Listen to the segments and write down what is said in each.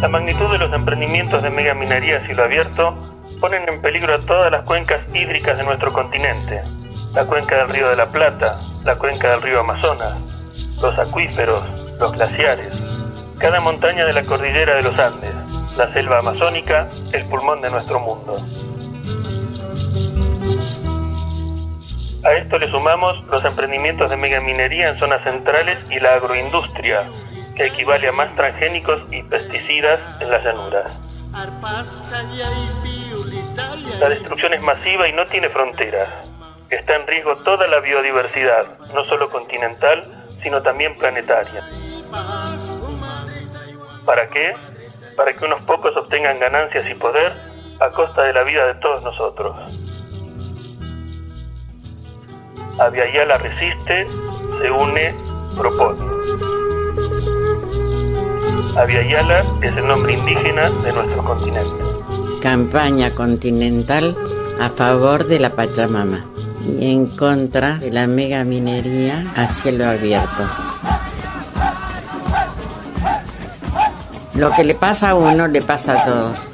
La magnitud de los emprendimientos de megaminería a cielo abierto ponen en peligro a todas las cuencas hídricas de nuestro continente. La cuenca del río de la Plata, la cuenca del río Amazonas, los acuíferos, los glaciares, cada montaña de la cordillera de los Andes, la selva amazónica, el pulmón de nuestro mundo. A esto le sumamos los emprendimientos de megaminería en zonas centrales y la agroindustria, equivale a más transgénicos y pesticidas en las llanuras. La destrucción es masiva y no tiene fronteras. Está en riesgo toda la biodiversidad, no solo continental, sino también planetaria. ¿Para qué? Para que unos pocos obtengan ganancias y poder a costa de la vida de todos nosotros. Aviala resiste, se une, propone. Aviala es el nombre indígena de nuestro continente. Campaña continental a favor de la Pachamama y en contra de la mega minería a cielo abierto. Lo que le pasa a uno le pasa a todos.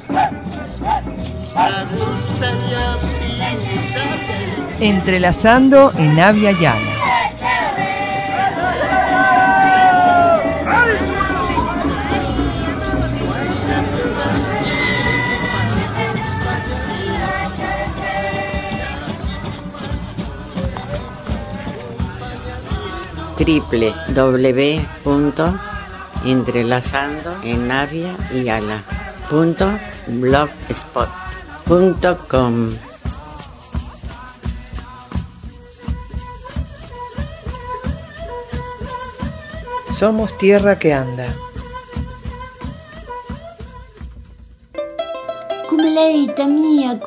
Entrelazando en Avia Yala. www.entrelazando en Avia y Ala. Punto blogspot.com Somos tierra que anda. Kumeleita mía,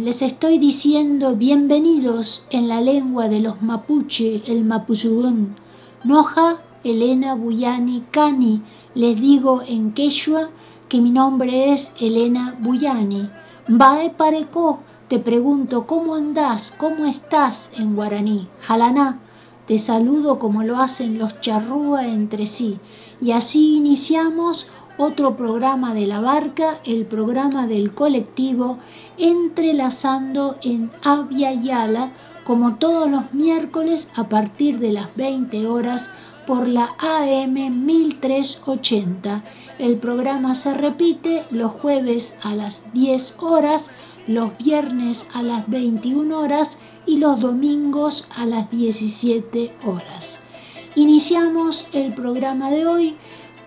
les estoy diciendo bienvenidos en la lengua de los mapuche, el mapuzugún. Noja, Elena Buyani Cani, les digo en quechua que mi nombre es Elena Buyani. Bae pareco, te pregunto cómo andás, cómo estás en guaraní. Jalaná, te saludo como lo hacen los charrúa entre sí. Y así iniciamos otro programa de la barca, el programa del colectivo, entrelazando en Avia Yala, como todos los miércoles a partir de las 20 horas por la AM 1380. El programa se repite los jueves a las 10 horas, los viernes a las 21 horas y los domingos a las 17 horas. Iniciamos el programa de hoy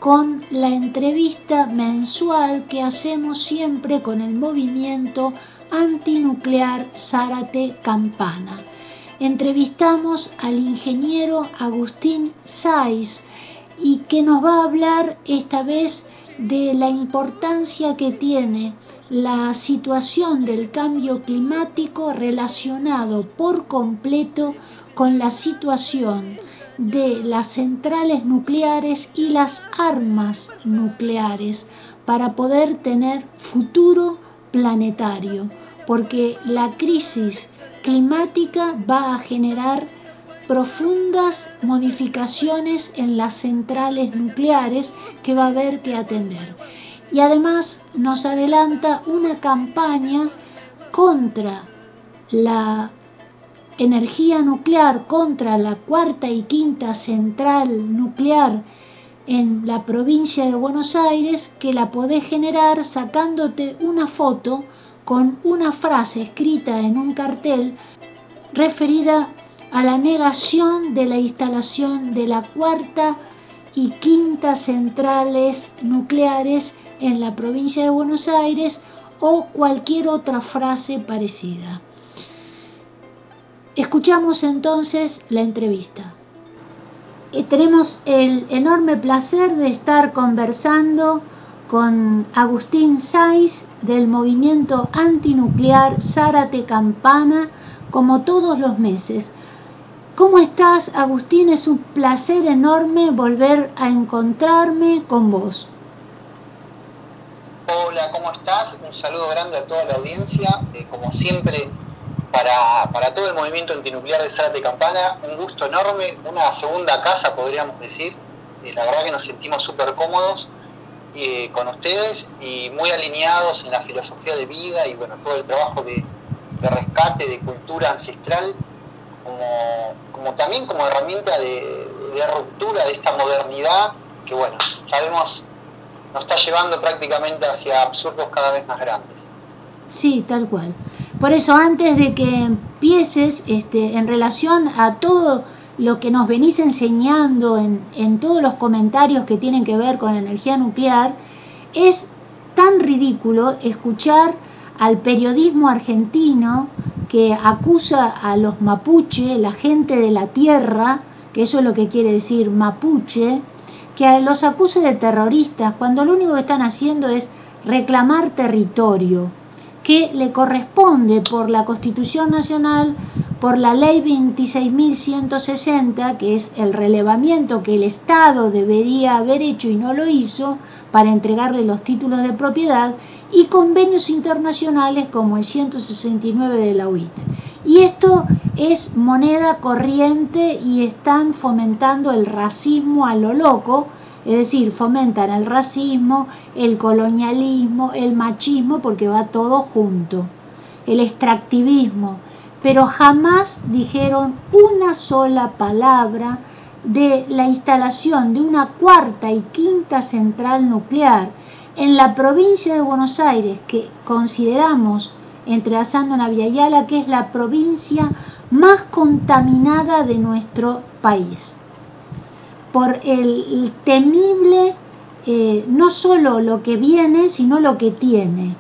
con la entrevista mensual que hacemos siempre con el movimiento antinuclear Zárate Campana. Entrevistamos al ingeniero Agustín Saiz y que nos va a hablar esta vez de la importancia que tiene la situación del cambio climático relacionado por completo con la situación de las centrales nucleares y las armas nucleares para poder tener futuro planetario, porque la crisis climática va a generar profundas modificaciones en las centrales nucleares que va a haber que atender. Y además nos adelanta una campaña contra la energía nuclear, contra la cuarta y quinta central nuclear en la provincia de Buenos Aires que la podés generar sacándote una foto con una frase escrita en un cartel referida a la negación de la instalación de la cuarta y quinta centrales nucleares en la provincia de Buenos Aires o cualquier otra frase parecida. Escuchamos entonces la entrevista. Eh, tenemos el enorme placer de estar conversando con Agustín Saiz del movimiento antinuclear Zárate Campana, como todos los meses. ¿Cómo estás, Agustín? Es un placer enorme volver a encontrarme con vos. Hola, ¿cómo estás? Un saludo grande a toda la audiencia. Eh, como siempre, para, para, todo el movimiento antinuclear de Zárate Campana, un gusto enorme, una segunda casa, podríamos decir. Eh, la verdad que nos sentimos súper cómodos eh, con ustedes y muy alineados en la filosofía de vida y bueno, todo el trabajo de, rescate, de cultura ancestral, como, también como herramienta de, ruptura de esta modernidad que bueno, sabemos nos está llevando prácticamente hacia absurdos cada vez más grandes. Sí, tal cual. Por eso antes de que empieces, este, en relación a todo lo que nos venís enseñando en, todos los comentarios que tienen que ver con energía nuclear, es tan ridículo escuchar al periodismo argentino que acusa a los mapuche, la gente de la tierra, que eso es lo que quiere decir mapuche, que los acuse de terroristas cuando lo único que están haciendo es reclamar territorio que le corresponde por la Constitución Nacional, por la Ley 26.160, que es el relevamiento que el Estado debería haber hecho y no lo hizo para entregarle los títulos de propiedad, y convenios internacionales como el 169 de la UIT. Y esto es moneda corriente y están fomentando el racismo a lo loco, es decir, fomentan el racismo, el colonialismo, el machismo, porque va todo junto, el extractivismo, pero jamás dijeron una sola palabra de la instalación de una cuarta y quinta central nuclear en la provincia de Buenos Aires, que consideramos, entrelazando en Yala, que es la provincia más contaminada de nuestro país por el temible, eh, no solo lo que viene, sino lo que tiene.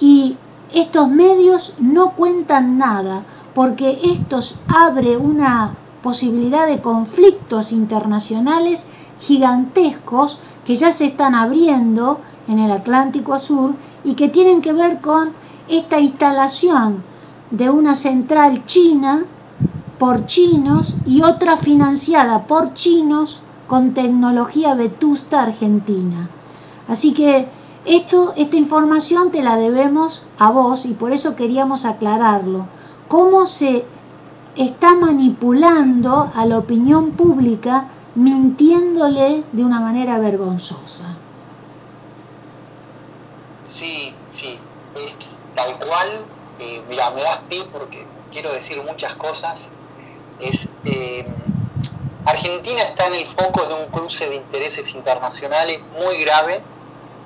Y estos medios no cuentan nada, porque estos abre una posibilidad de conflictos internacionales gigantescos que ya se están abriendo en el Atlántico Sur y que tienen que ver con esta instalación de una central china por chinos y otra financiada por chinos con tecnología vetusta argentina. Así que esto, esta información te la debemos a vos y por eso queríamos aclararlo. ¿Cómo se está manipulando a la opinión pública mintiéndole de una manera vergonzosa? Sí, sí, es tal cual. Eh, mira, me das pie porque quiero decir muchas cosas es eh, Argentina está en el foco de un cruce de intereses internacionales muy grave.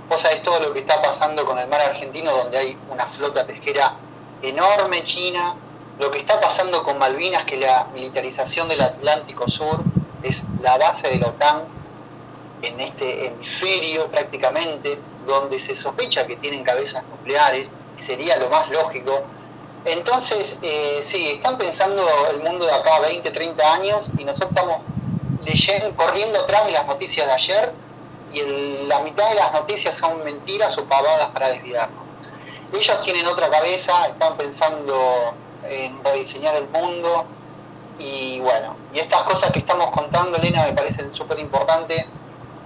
O sea, es todo lo que está pasando con el mar argentino, donde hay una flota pesquera enorme china. Lo que está pasando con Malvinas, que la militarización del Atlántico Sur es la base de la OTAN en este hemisferio prácticamente, donde se sospecha que tienen cabezas nucleares, sería lo más lógico entonces, eh, sí, están pensando el mundo de acá 20, 30 años y nosotros estamos leyendo, corriendo atrás de las noticias de ayer y la mitad de las noticias son mentiras o pavadas para desviarnos. Ellos tienen otra cabeza, están pensando en rediseñar el mundo y bueno, y estas cosas que estamos contando, Elena, me parecen súper importantes,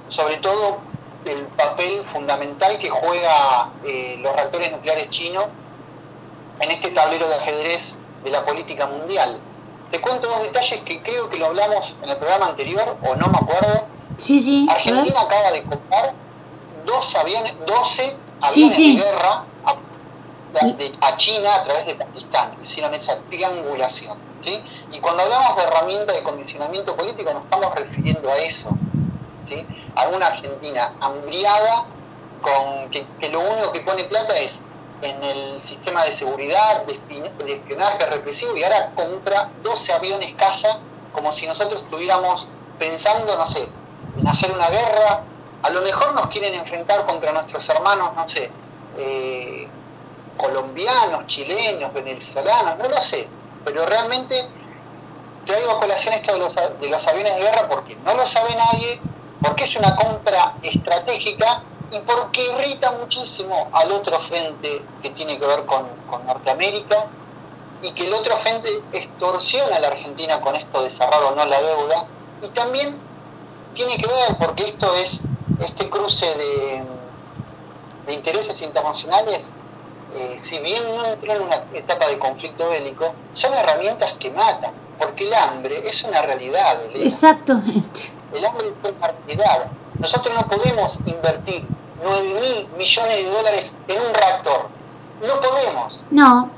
sobre todo el papel fundamental que juega eh, los reactores nucleares chinos en este tablero de ajedrez de la política mundial. Te cuento dos detalles que creo que lo hablamos en el programa anterior, o no me acuerdo. Sí, sí. Argentina acaba de comprar dos aviones, 12 aviones de guerra a, China a través de Pakistán. Hicieron esa triangulación. ¿sí? Y cuando hablamos de herramienta de condicionamiento político, nos estamos refiriendo a eso. ¿sí? A una Argentina hambriada con que lo único que pone plata es en el sistema de seguridad, de, espionaje represivo y ahora compra 12 aviones caza como si nosotros estuviéramos pensando, no sé, en hacer una guerra. A lo mejor nos quieren enfrentar contra nuestros hermanos, no sé, eh, colombianos, chilenos, venezolanos, no lo sé. pero realmente traigo a colación esto de los, de los aviones de guerra porque no lo sabe nadie, porque es una compra estratégica y porque irrita muchísimo al otro frente que tiene que ver con, con Norteamérica y que el otro frente extorsiona a la Argentina con esto de cerrar o no la deuda y también tiene que ver porque esto es este cruce de, de intereses internacionales eh, si bien no entró en una etapa de conflicto bélico, son herramientas que matan, porque el hambre es una realidad. Exactamente. El hambre es una realidad. Nosotros no podemos invertir 9 mil millones de dólares en un reactor. No podemos. No.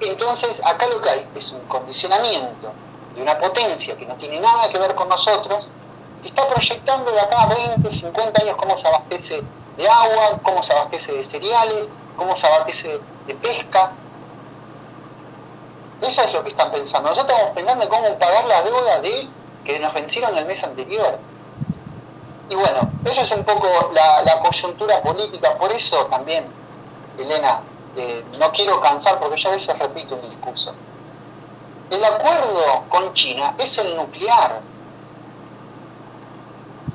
Entonces, acá lo que hay es un condicionamiento de una potencia que no tiene nada que ver con nosotros, que está proyectando de acá a 20, 50 años cómo se abastece de agua, cómo se abastece de cereales, cómo se abastece de pesca. Eso es lo que están pensando. Nosotros estamos pensando en cómo pagar la deuda de que nos vencieron el mes anterior. Y bueno, eso es un poco la, coyuntura política. Por eso también, Elena, eh, no quiero cansar porque yo a veces repito un discurso. El acuerdo con China es el nuclear.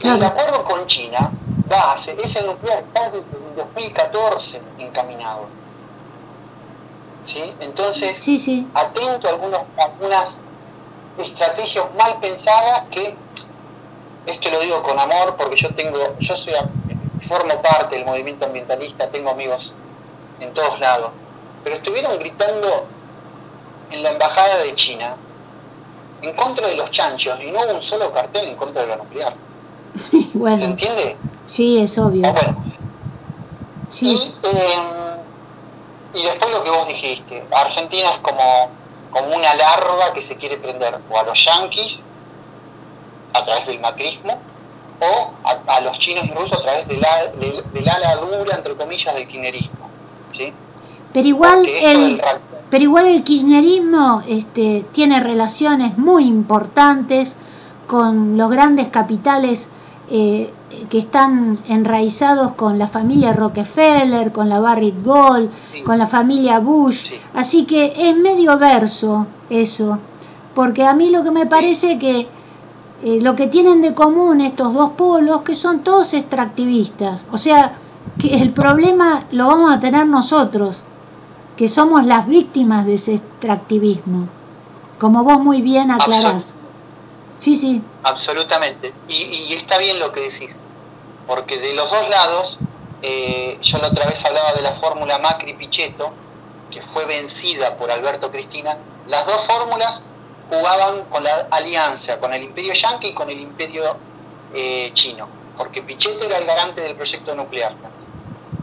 El acuerdo con China base, ese nuclear está desde el 2014 encaminado. ¿Sí? Entonces, atento a algunas, algunas estrategias mal pensadas que, esto lo digo con amor porque yo tengo, yo soy, formo parte del movimiento ambientalista, tengo amigos en todos lados, pero estuvieron gritando en la embajada de China en contra de los chanchos y no hubo un solo cartel en contra de lo nuclear. ¿Se entiende? Sí, es obvio. Ah, sí. Em, y, después lo que vos dijiste, Argentina es como, como una larva que se quiere prender o a los yanquis a través del macrismo o a, los chinos y rusos a través del, ala dura, entre comillas, del kirchnerismo. ¿sí? Pero igual el, pero igual el kirchnerismo este, tiene relaciones muy importantes con los grandes capitales eh, que están enraizados con la familia Rockefeller, con la Barrick Gold, con la familia Bush. Así que es medio verso eso, porque a mí lo que me parece que eh, lo que tienen de común estos dos polos, que son todos extractivistas, o sea, que el problema lo vamos a tener nosotros, que somos las víctimas de ese extractivismo, como vos muy bien aclarás. Sí, sí. Absolutamente. Y, está bien lo que decís, porque de los dos lados, eh, yo la otra vez hablaba de la fórmula Macri-Pichetto, que fue vencida por Alberto Cristina, las dos fórmulas jugaban con la alianza, con el imperio yanqui y con el imperio eh, chino, porque Pichetto era el garante del proyecto nuclear.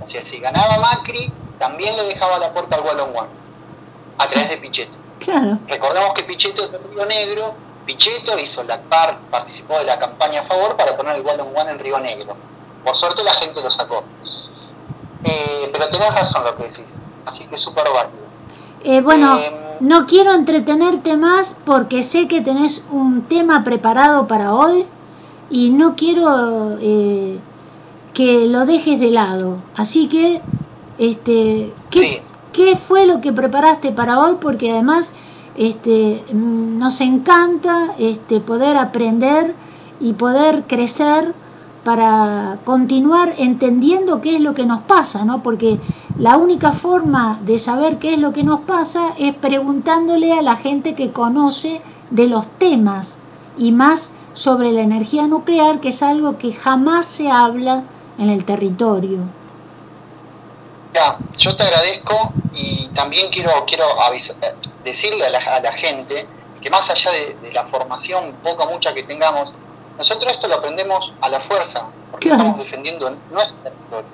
O sea, si ganaba Macri, también le dejaba la puerta al Wallon One, a través de Pichetto. Claro. Recordemos que Pichetto es de Río Negro, Pichetto hizo la par, participó de la campaña a favor para poner el One One en Río Negro. Por suerte la gente lo sacó. Eh, pero tenés razón lo que decís, así que súper válido. Eh, bueno, em, no quiero entretenerte más porque sé que tenés un tema preparado para hoy y no quiero eh, que lo dejes de lado. Así que, este, ¿qué, ¿qué fue lo que preparaste para hoy? Porque además este, nos encanta este, poder aprender y poder crecer para continuar entendiendo qué es lo que nos pasa, ¿no? Porque la única forma de saber qué es lo que nos pasa es preguntándole a la gente que conoce de los temas y más sobre la energía nuclear, que es algo que jamás se habla en el territorio. Ya, yo te agradezco y también quiero, quiero eh, decirle a la, gente que más allá de, la formación poca mucha que tengamos, nosotros esto lo aprendemos a la fuerza, porque estamos defendiendo nuestro territorio.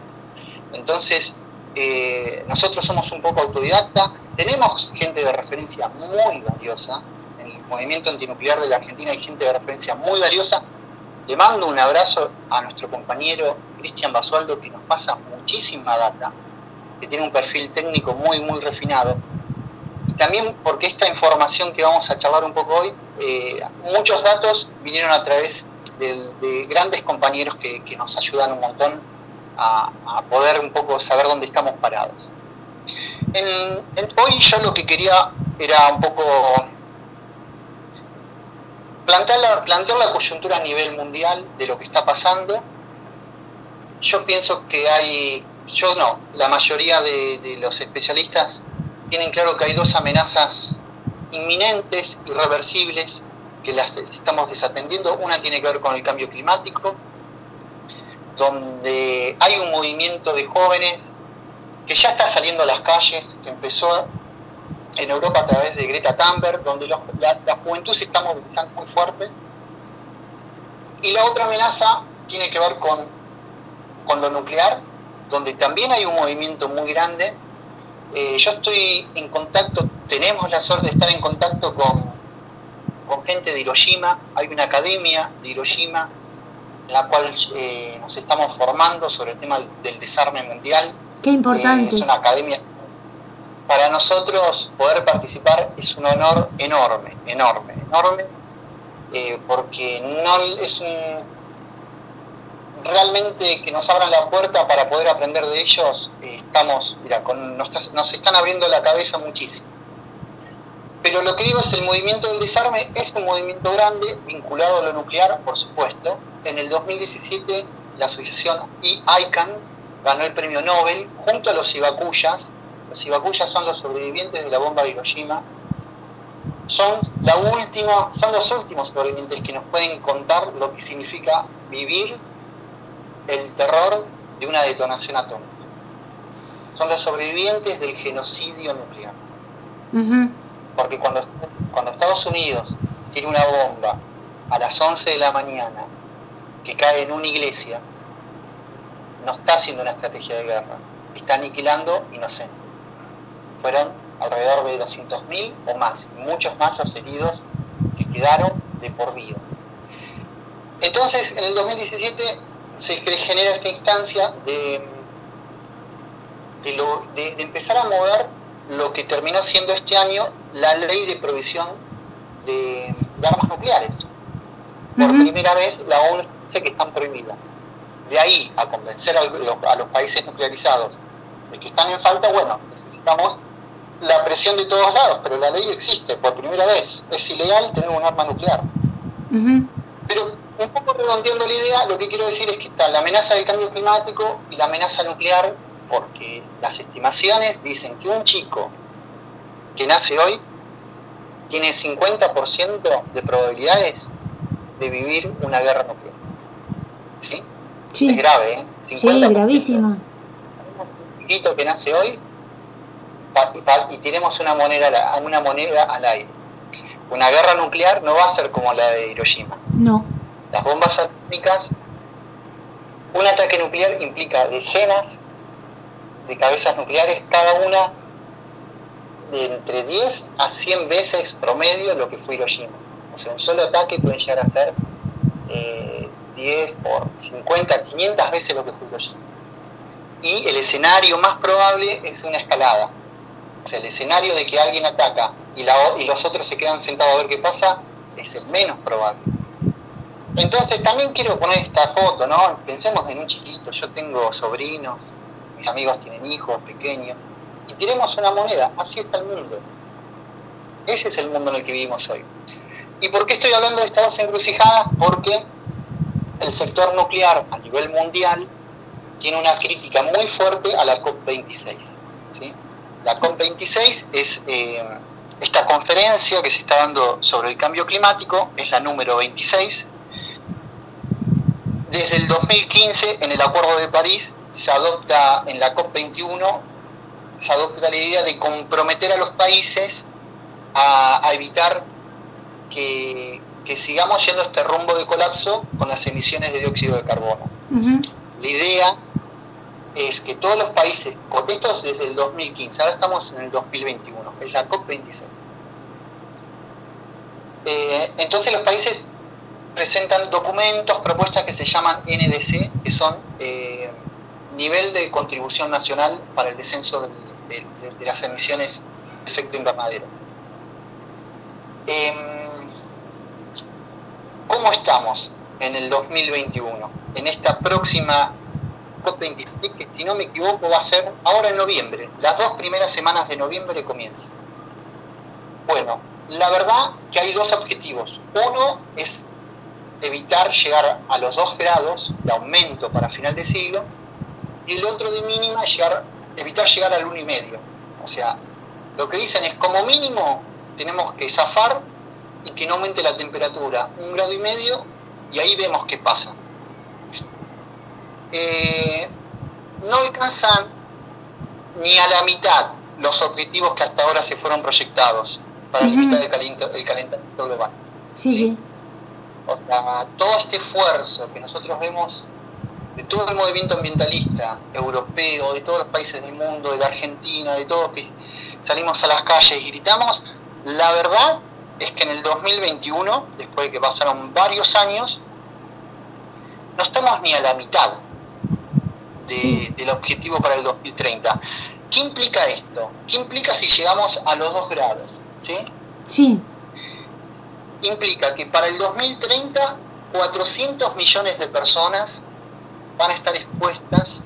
Entonces, eh, nosotros somos un poco autodidacta, tenemos gente de referencia muy valiosa, en el movimiento antinuclear de la Argentina hay gente de referencia muy valiosa. Le mando un abrazo a nuestro compañero Cristian Basualdo, que nos pasa muchísima data que tiene un perfil técnico muy, muy refinado. También porque esta información que vamos a charlar un poco hoy, eh, muchos datos vinieron a través de, grandes compañeros que, nos ayudan un montón a, poder un poco saber dónde estamos parados. hoy yo lo que quería era un poco plantear la, plantear la coyuntura a nivel mundial de lo que está pasando. Yo pienso que hay, yo no, la mayoría de, los especialistas tienen claro que hay dos amenazas inminentes, irreversibles, que las estamos desatendiendo. Una tiene que ver con el cambio climático, donde hay un movimiento de jóvenes que ya está saliendo a las calles, que empezó en Europa a través de Greta Thunberg, donde la, juventud se está movilizando muy fuerte. Y la otra amenaza tiene que ver con, con lo nuclear, donde también hay un movimiento muy grande. Eh, yo estoy en contacto, tenemos la suerte de estar en contacto con, con gente de Hiroshima, hay una academia de Hiroshima en la cual eh, nos estamos formando sobre el tema del desarme mundial Qué importante. es una academia. Para nosotros poder participar es un honor enorme, enorme, enorme, eh, porque no es un realmente que nos abran la puerta para poder aprender de ellos, eh, estamos, mira, nos, nos, están abriendo la cabeza muchísimo. Pero lo que digo es el movimiento del desarme es un movimiento grande vinculado a lo nuclear, por supuesto. En el 2017 la asociación ICANN ganó el premio Nobel junto a los Ibakuyas. Los Ibakuyas son los sobrevivientes de la bomba de Hiroshima. Son, la última, son los últimos sobrevivientes que nos pueden contar lo que significa vivir el terror de una detonación atómica. Son los sobrevivientes del genocidio nuclear. Porque cuando, cuando Estados Unidos tiene una bomba a las 11 de la mañana que cae en una iglesia, no está haciendo una estrategia de guerra, está aniquilando inocentes. Fueron alrededor de 200.000 o más, muchos más los heridos que quedaron de por vida. Entonces, en el 2017 se genera esta instancia de, de, empezar a mover lo que terminó siendo este año la ley de provisión de, armas nucleares. Por primera vez la ONU dice que están prohibidas de ahí a convencer a los, países nuclearizados de que están en falta, bueno, necesitamos la presión de todos lados, pero la ley existe por primera vez. Es ilegal tener un arma nuclear. Pero un poco redondeando la idea, lo que quiero decir es que está la amenaza del cambio climático y la amenaza nuclear, porque las estimaciones dicen que un chico que nace hoy tiene 50% de probabilidades de vivir una guerra nuclear. ¿Sí? Es grave, ¿eh? sí, gravísimo. Un chiquito que nace hoy y tenemos una moneda, una moneda al aire. Una guerra nuclear no va a ser como la de Hiroshima. No. Las bombas atómicas, un ataque nuclear implica decenas de cabezas nucleares, cada una de entre 10 a 100 veces promedio lo que fue Hiroshima. O sea, un solo ataque puede llegar a ser eh, 10 por 50, 500 veces lo que fue Hiroshima. Y el escenario más probable es una escalada. O sea, el escenario de que alguien ataca y, los otros se quedan sentados a ver qué pasa es el menos probable. Entonces también quiero poner esta foto, ¿no? Pensemos en un chiquito, yo tengo sobrinos, mis amigos tienen hijos pequeños, y tiremos una moneda, así está el mundo. Ese es el mundo en el que vivimos hoy. ¿Y por qué estoy hablando de estas dos encrucijadas? Porque el sector nuclear a nivel mundial tiene una crítica muy fuerte a la COP26. La COP26 es eh, esta conferencia que se está dando sobre el cambio climático, es la número 26. Desde el 2015, en el Acuerdo de París, se adopta en la COP21, se adopta la idea de comprometer a los países a evitar que que sigamos yendo este rumbo de colapso con las emisiones de dióxido de carbono. La idea es que todos los países, esto es desde el 2015, ahora estamos en el 2021, es la COP26. Eh, entonces los países presentan documentos, propuestas que se llaman NDC, que son eh, nivel de contribución nacional para el descenso de, las emisiones de efecto invernadero. Em, ¿Cómo estamos en el 2021? En esta próxima COP26, que si no me equivoco va a ser ahora en noviembre, las dos primeras semanas de noviembre comienza. Bueno, la verdad que hay dos objetivos. Uno es evitar llegar a los dos grados de aumento para final de siglo y el otro de mínima llegar, evitar llegar al uno y medio. O sea, lo que dicen es como mínimo tenemos que zafar y que no aumente la temperatura un grado y medio y ahí vemos qué pasa. Eh, no alcanzan ni a la mitad los objetivos que hasta ahora se fueron proyectados para limitar el, calentamiento global. Sí, sí. O sea, todo este esfuerzo que nosotros vemos de todo el movimiento ambientalista europeo, de todos los países del mundo, de la Argentina, de todos que salimos a las calles y gritamos, la verdad es que en el 2021, después de que pasaron varios años, no estamos ni a la mitad del objetivo para el 2030. ¿Qué implica esto? ¿Qué implica si llegamos a los 2 grados? ¿Sí? Sí. Implica que para el 2030 400 millones de personas van a estar expuestas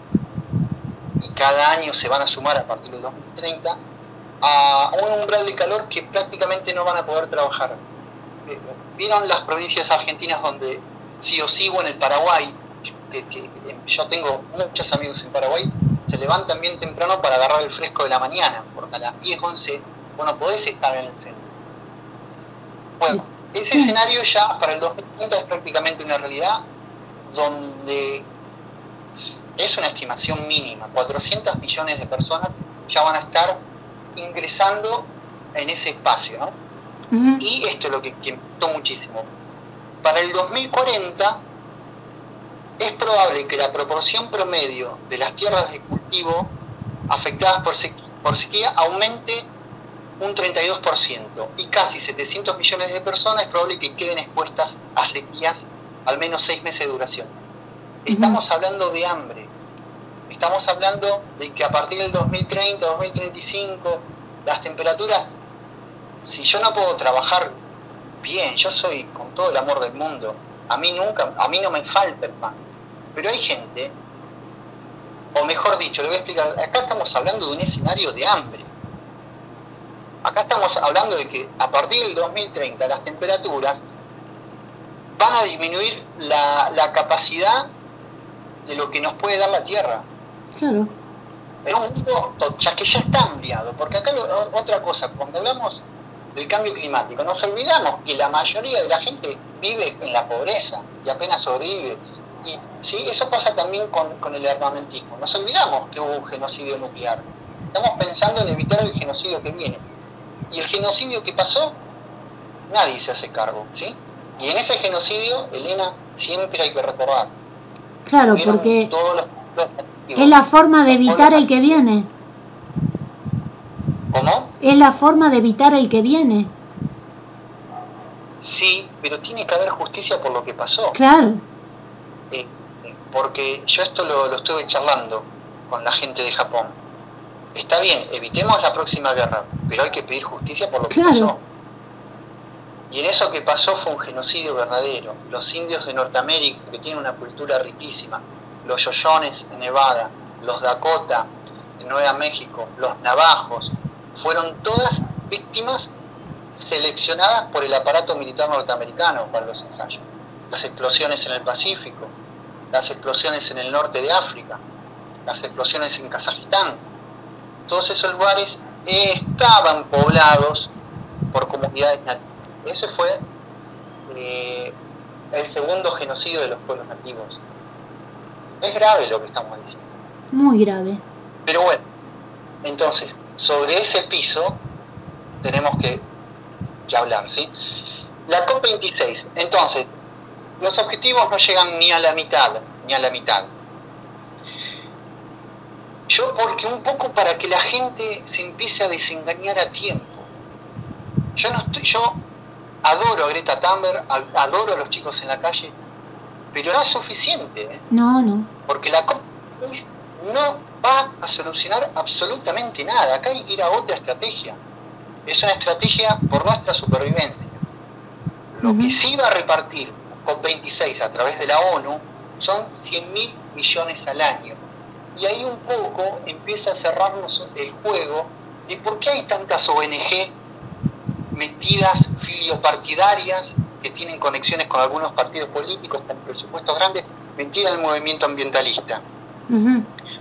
y cada año se van a sumar a partir del 2030 a un umbral de calor que prácticamente no van a poder trabajar. Eh, ¿Vieron las provincias argentinas donde sí o sí, o en el Paraguay, que, yo tengo muchos amigos en Paraguay, se levantan bien temprano para agarrar el fresco de la mañana, porque a las 10, 11 vos no podés estar en el centro. Bueno, ese escenario ya para el 2030 es prácticamente una realidad donde es una estimación mínima, 400 millones de personas ya van a estar ingresando en ese espacio, ¿no? Y esto es lo que, que importó muchísimo. Para el 2040 es probable que la proporción promedio de las tierras de cultivo afectadas por, por sequía aumente un 32% y casi 700 millones de personas es probable que queden expuestas a sequías al menos seis meses de duración. Estamos hablando de hambre, estamos hablando de que a partir del 2030, 2035, las temperaturas, si yo no puedo trabajar bien, yo soy con todo el amor del mundo, a mí nunca, a mí no me falta el pan, pero hay gente, o mejor dicho, le voy a explicar, acá estamos hablando de un escenario de hambre. Acá estamos hablando de que a partir del 2030 las temperaturas van a disminuir la, la capacidad de lo que nos puede dar la Tierra. Claro. Es un mundo ya que ya está hambriado, porque acá otra cosa, cuando hablamos del cambio climático, nos olvidamos que la mayoría de la gente vive en la pobreza y apenas sobrevive. Y sí, eso pasa también con, el armamentismo. Nos olvidamos que hubo un genocidio nuclear. Estamos pensando en evitar el genocidio que viene. Y el genocidio que pasó, nadie se hace cargo, ¿sí? Y en ese genocidio, Elena, siempre hay que recordar. Claro, porque es la forma de evitar el que viene. ¿Cómo? Es la forma de evitar el que viene. Sí, pero tiene que haber justicia por lo que pasó. Claro. Eh, eh, porque yo esto lo, lo, estuve charlando con la gente de Japón. Está bien, evitemos la próxima guerra, pero hay que pedir justicia por lo que pasó. Y en eso que pasó fue un genocidio verdadero. Los indios de Norteamérica, que tienen una cultura riquísima, los yoyones en Nevada, los Dakota en Nueva México, los navajos, fueron todas víctimas seleccionadas por el aparato militar norteamericano para los ensayos. Las explosiones en el Pacífico, las explosiones en el norte de África, las explosiones en Kazajistán. Todos esos lugares estaban poblados por comunidades nativas. Ese fue eh, el segundo genocidio de los pueblos nativos. Es grave lo que estamos diciendo. Muy grave. Pero bueno, entonces, sobre ese piso tenemos que, hablar, ¿sí? La COP26, entonces, los objetivos no llegan ni a la mitad, ni a la mitad. Yo, porque un poco para que la gente se empiece a desengañar a tiempo. Yo no estoy, yo adoro a Greta Thunberg, adoro a los chicos en la calle, pero no es suficiente. ¿eh? No, no. Porque la COP26 no va a solucionar absolutamente nada. Acá hay que ir a otra estrategia. Es una estrategia por nuestra supervivencia. Lo que sí va a repartir COP26 a través de la ONU son 100 mil millones al año. Y ahí un poco empieza a cerrarnos el juego de por qué hay tantas ONG metidas filiopartidarias que tienen conexiones con algunos partidos políticos con presupuestos grandes, metidas en el movimiento ambientalista.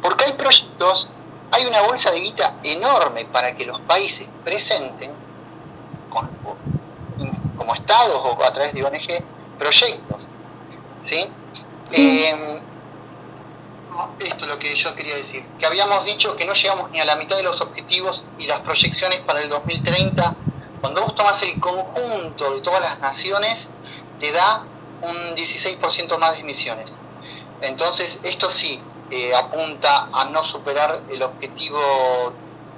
Porque hay proyectos, hay una bolsa de guita enorme para que los países presenten, como estados o a través de ONG, proyectos. ¿sí? Eh, esto es lo que yo quería decir, que habíamos dicho que no llegamos ni a la mitad de los objetivos y las proyecciones para el 2030. Cuando vos tomas el conjunto de todas las naciones, te da un 16% más de emisiones. Entonces, esto sí eh, apunta a no superar el objetivo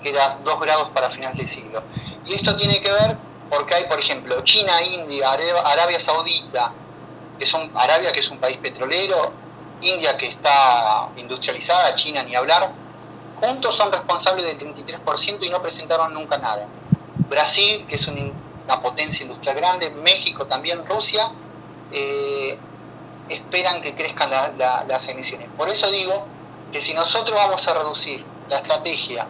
que era 2 grados para final de siglo. Y esto tiene que ver porque hay, por ejemplo, China, India, Arabia Saudita, que son Arabia, que es un país petrolero, India, que está industrializada, China, ni hablar, juntos son responsables del 33% y no presentaron nunca nada. Brasil, que es una potencia industrial grande, México también, Rusia, eh, esperan que crezcan las emisiones. Por eso digo que si nosotros vamos a reducir la estrategia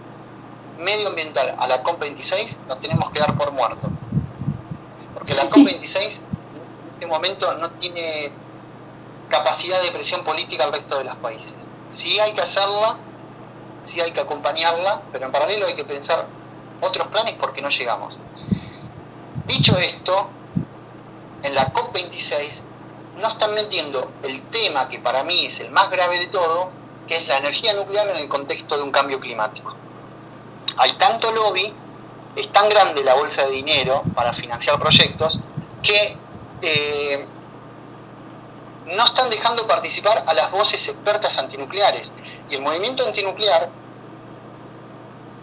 medioambiental a la COP26, nos tenemos que dar por muerto. Porque la COP26 en este momento no tiene capacidad de presión política al resto de los países. Sí hay que hacerla, sí hay que acompañarla, pero en paralelo hay que pensar otros planes porque no llegamos. Dicho esto, en la COP26 no están metiendo el tema que para mí es el más grave de todo, que es la energía nuclear en el contexto de un cambio climático. Hay tanto lobby, es tan grande la bolsa de dinero para financiar proyectos, que eh, no están dejando participar a las voces expertas antinucleares. Y el movimiento antinuclear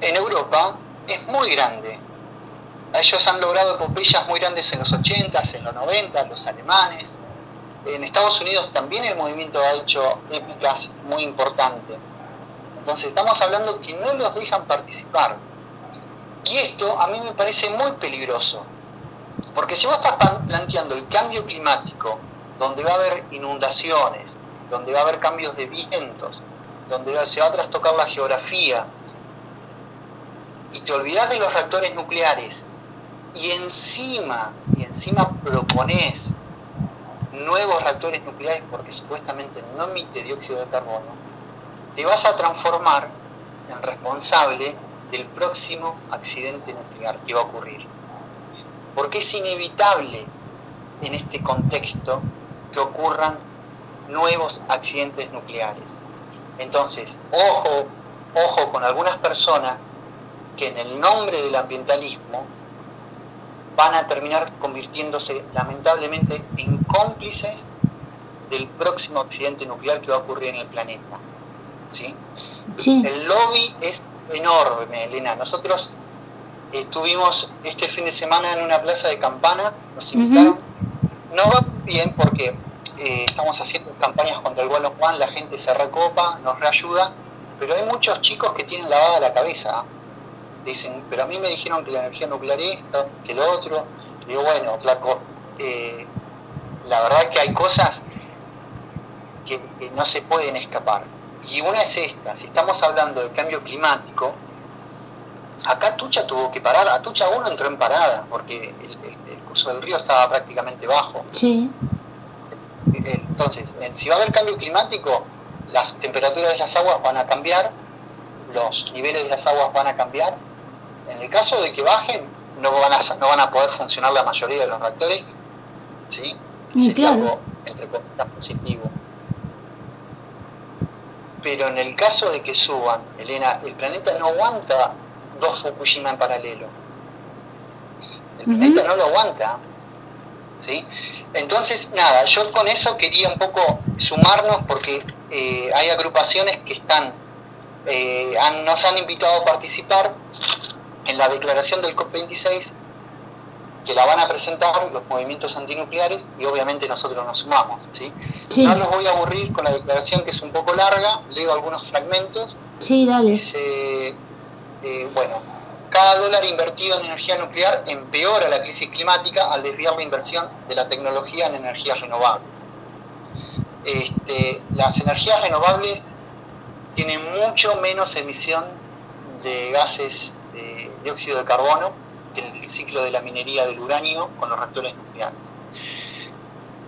en Europa es muy grande. Ellos han logrado epopeyas muy grandes en los 80, en los 90, los alemanes. En Estados Unidos también el movimiento ha hecho épicas muy importantes. Entonces estamos hablando que no los dejan participar. Y esto a mí me parece muy peligroso. Porque si vos estás planteando el cambio climático donde va a haber inundaciones, donde va a haber cambios de vientos, donde se va a trastocar la geografía, y te olvidas de los reactores nucleares, y encima, y encima propones nuevos reactores nucleares porque supuestamente no emite dióxido de carbono, te vas a transformar en responsable del próximo accidente nuclear que va a ocurrir. Porque es inevitable en este contexto que ocurran nuevos accidentes nucleares. Entonces, ojo, ojo con algunas personas que en el nombre del ambientalismo van a terminar convirtiéndose lamentablemente en cómplices del próximo accidente nuclear que va a ocurrir en el planeta. ¿sí? El lobby es enorme, Elena. Nosotros estuvimos este fin de semana en una plaza de campana, nos invitaron. No va bien porque eh, estamos haciendo campañas contra el Guano Juan, la gente se recopa, nos reayuda, pero hay muchos chicos que tienen lavada la cabeza. Dicen, pero a mí me dijeron que la energía nuclear es esto, que lo otro. digo, bueno, flaco, eh, la verdad que hay cosas que, no se pueden escapar. Y una es esta, si estamos hablando del cambio climático, acá Tucha tuvo que parar, a Tucha 1 entró en parada, porque el, curso del río estaba prácticamente bajo. Sí. Entonces, si va a haber cambio climático, las temperaturas de las aguas van a cambiar, los niveles de las aguas van a cambiar. En el caso de que bajen, no van a, no van a poder funcionar la mayoría de los reactores. ¿sí? Sería algo, entre comillas, positivo. Pero en el caso de que suban, Elena, el planeta no aguanta dos Fukushima en paralelo. El planeta no lo aguanta. ¿sí? Entonces, nada, yo con eso quería un poco sumarnos porque eh, hay agrupaciones que están, eh, nos han invitado a participar en la declaración del COP26 que la van a presentar los movimientos antinucleares y obviamente nosotros nos sumamos. ¿sí? No los voy a aburrir con la declaración que es un poco larga, leo algunos fragmentos. Sí, dale. Dice, eh, bueno, cada dólar invertido en energía nuclear empeora la crisis climática al desviar la inversión de la tecnología en energías renovables. Este, las energías renovables tiene mucho menos emisión de gases de dióxido de carbono que el ciclo de la minería del uranio con los reactores nucleares.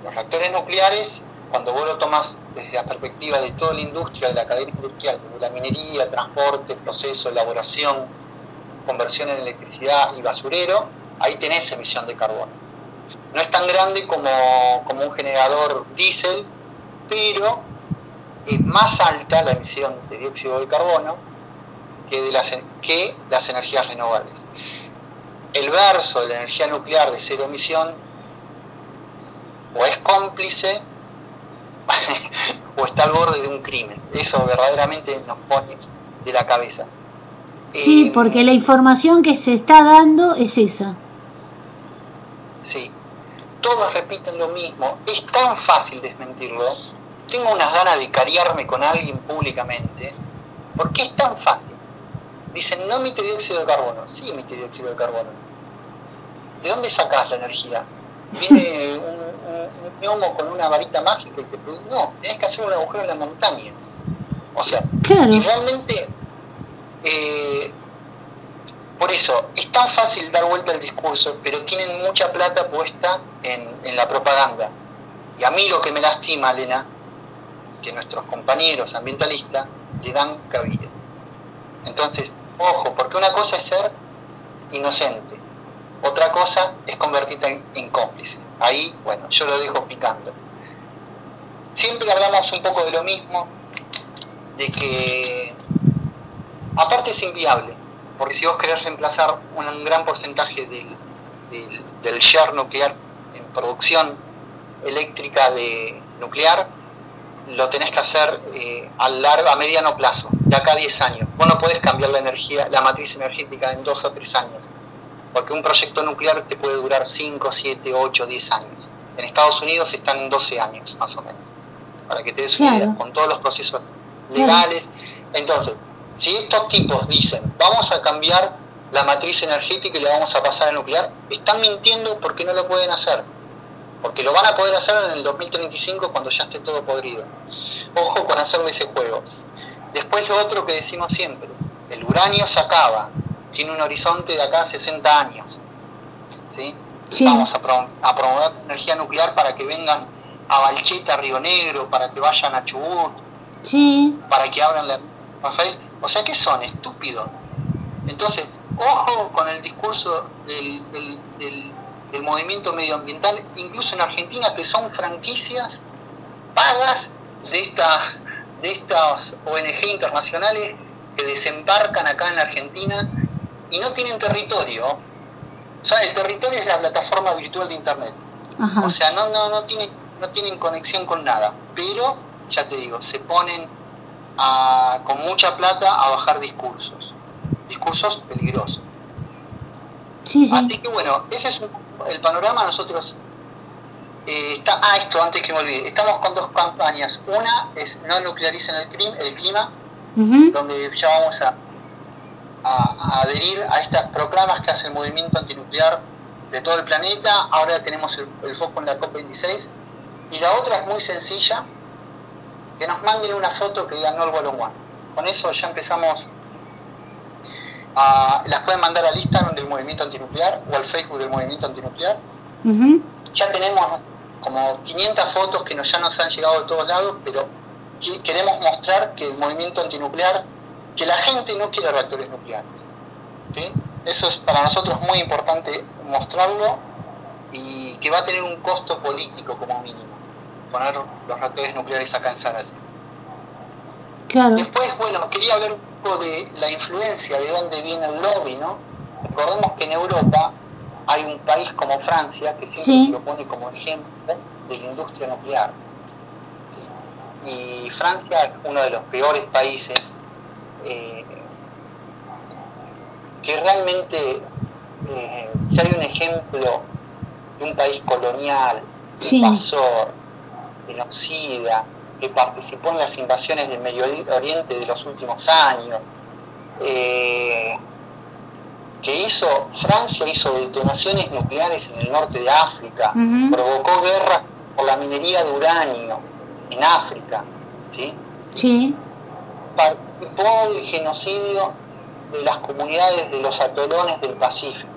Los reactores nucleares, cuando vos lo tomas desde la perspectiva de toda la industria, de la cadena industrial, desde la minería, transporte, proceso, elaboración, conversión en electricidad y basurero, ahí tenés emisión de carbono. No es tan grande como, como un generador diésel, pero es más alta la emisión de dióxido de carbono que, de las, que las energías renovables. El verso de la energía nuclear de cero emisión o es cómplice o está al borde de un crimen. Eso verdaderamente nos pone de la cabeza. Sí, eh, porque la información que se está dando es esa. Sí, todos repiten lo mismo. Es tan fácil desmentirlo. Tengo unas ganas de cariarme con alguien públicamente. porque es tan fácil? Dicen, no emite dióxido de carbono. Sí emite dióxido de carbono. ¿De dónde sacas la energía? Viene un, un, con una varita mágica y te produce... No, tenés que hacer un agujero en la montaña. O sea, y realmente eh, por eso, es tan fácil dar vuelta al discurso, pero tienen mucha plata puesta en, la propaganda. Y a mí lo que me lastima, Elena, que nuestros compañeros ambientalistas le dan cabida. Entonces, ojo, porque una cosa es ser inocente, otra cosa es convertirte en, cómplice. Ahí, bueno, yo lo dejo picando. Siempre hablamos un poco de lo mismo, de que aparte es inviable porque si vos querés reemplazar un gran porcentaje del, del, share nuclear en producción eléctrica de nuclear, lo tenés que hacer eh, a, largo, a mediano plazo, de acá a 10 años. Vos no podés cambiar la energía, la matriz energética en 2 o 3 años, porque un proyecto nuclear te puede durar 5, 7, 8, 10 años. En Estados Unidos están en 12 años, más o menos, para que te des una idea, con todos los procesos legales. Entonces, si estos tipos dicen, vamos a cambiar la matriz energética y le vamos a pasar a nuclear, están mintiendo porque no lo pueden hacer. Porque lo van a poder hacer en el 2035 cuando ya esté todo podrido. Ojo con hacerle ese juego. Después lo otro que decimos siempre, el uranio se acaba, tiene un horizonte de acá a 60 años. ¿sí? Vamos a, promover energía nuclear para que vengan a Balcheta, Río Negro, para que vayan a Chubut, sí. para que abran la... o sea que son estúpidos. Entonces, ojo con el discurso del, del, movimiento medioambiental, incluso en Argentina, que son franquicias pagas de estas, de estas ONG internacionales que desembarcan acá en Argentina y no tienen territorio. O sea, el territorio es la plataforma virtual de Internet. O sea, no, no, no, tienen, no tienen conexión con nada. Pero, ya te digo, se ponen con mucha plata a bajar discursos, discursos peligrosos. Así que bueno, ese es el panorama. Nosotros, eh, está, ah, esto antes que me olvide, estamos con dos campañas. Una es no nuclearicen el, clima, el clima donde ya vamos a, a, adherir a estas proclamas que hace el movimiento antinuclear de todo el planeta. Ahora tenemos el, el foco en la COP26. Y la otra es muy sencilla, que nos manden una foto que diga no al One. Con eso ya empezamos a, las pueden mandar al Instagram del movimiento antinuclear o al Facebook del movimiento antinuclear. Ya tenemos como 500 fotos que nos, ya nos han llegado de todos lados, pero queremos mostrar que el movimiento antinuclear, que la gente no quiere reactores nucleares. Eso es para nosotros muy importante mostrarlo y que va a tener un costo político como mínimo poner los reactores nucleares acá en Zárate. Claro. Después, bueno, quería hablar un poco de la influencia, de dónde viene el lobby, ¿no? Recordemos que en Europa hay un país como Francia que siempre se lo pone como ejemplo de la industria nuclear. Y Francia es uno de los peores países eh, que realmente, eh, si hay un ejemplo de un país colonial, invasor, genocida, que participó en las invasiones del Medio Oriente de los últimos años, eh, que hizo, Francia hizo detonaciones nucleares en el norte de África, provocó guerra por la minería de uranio en África, ¿sí? Sí. participó del genocidio de las comunidades de los atolones del Pacífico.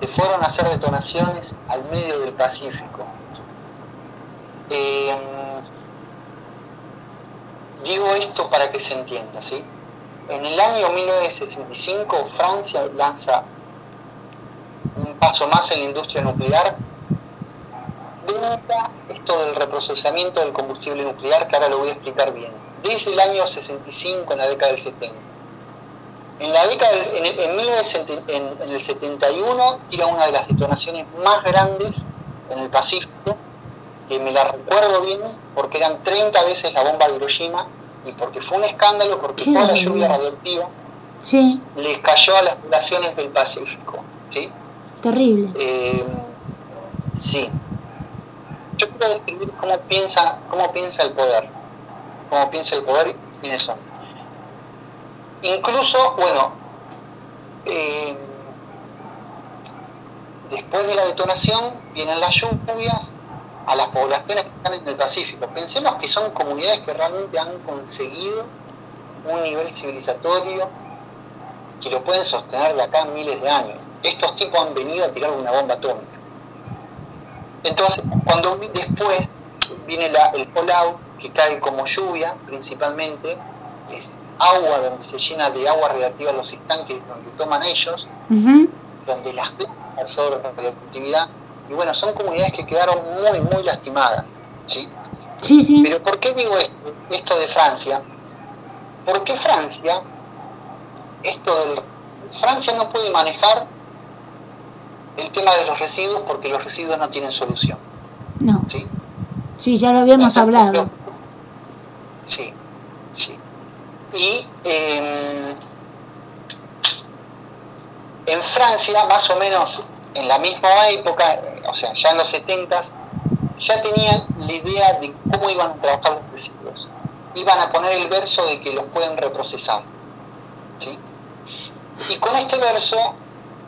Se fueron a hacer detonaciones al medio del Pacífico. Eh, digo esto para que se entienda, ¿sí? En el año 1965 Francia lanza un paso más en la industria nuclear, esto del reprocesamiento del combustible nuclear, que ahora lo voy a explicar bien, desde el año 65 en la década del 70. En la década en el, en el 71 tira una de las detonaciones más grandes en el Pacífico, que me la recuerdo bien porque eran 30 veces la bomba de Hiroshima y porque fue un escándalo porque toda la lluvia radioactiva sí. les cayó a las poblaciones del Pacífico. ¿sí? Terrible. Eh, sí. Yo quiero describir cómo piensa, cómo piensa el poder, cómo piensa el poder en eso. Incluso, bueno, eh, después de la detonación vienen las lluvias a las poblaciones que están en el Pacífico. Pensemos que son comunidades que realmente han conseguido un nivel civilizatorio que lo pueden sostener de acá miles de años. Estos tipos han venido a tirar una bomba atómica. Entonces, cuando después viene la, el fallout, que cae como lluvia principalmente, es agua donde se llena de agua radiactiva los estanques donde toman ellos, donde las plantas absorben radioactividad, y bueno, son comunidades que quedaron muy, muy lastimadas. ¿sí? Sí, sí. Pero ¿por qué digo esto, esto de Francia? Porque Francia, esto del, Francia no puede manejar el tema de los residuos porque los residuos no tienen solución. No. ¿sí? Sí, ya lo habíamos Entonces, hablado. Sí, sí. Y eh, en Francia, más o menos en la misma época, o sea, ya en los 70 ya tenían la idea de cómo iban a trabajar los residuos. Iban a poner el verso de que los pueden reprocesar. ¿sí? Y con este verso,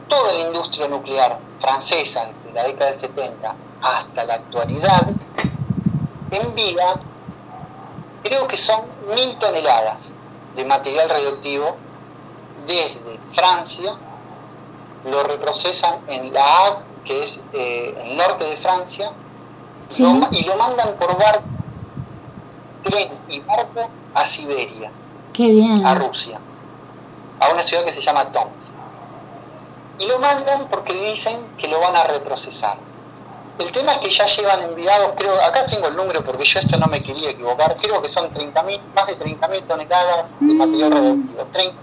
toda la industria nuclear francesa, desde la década del 70 hasta la actualidad, envía, creo que son mil toneladas de material radioactivo desde Francia lo reprocesan en La Hague, que es eh, el norte de Francia, Sí. lo- y lo mandan por barco, tren y barco a Siberia, Qué bien. a Rusia, a una ciudad que se llama Tomsk. Y lo mandan porque dicen que lo van a reprocesar. El tema es que ya llevan enviados, creo, acá tengo el número porque yo esto no me quería equivocar, creo que son 30.000, más de 30.000 toneladas de material Mm. radioactivo. 30.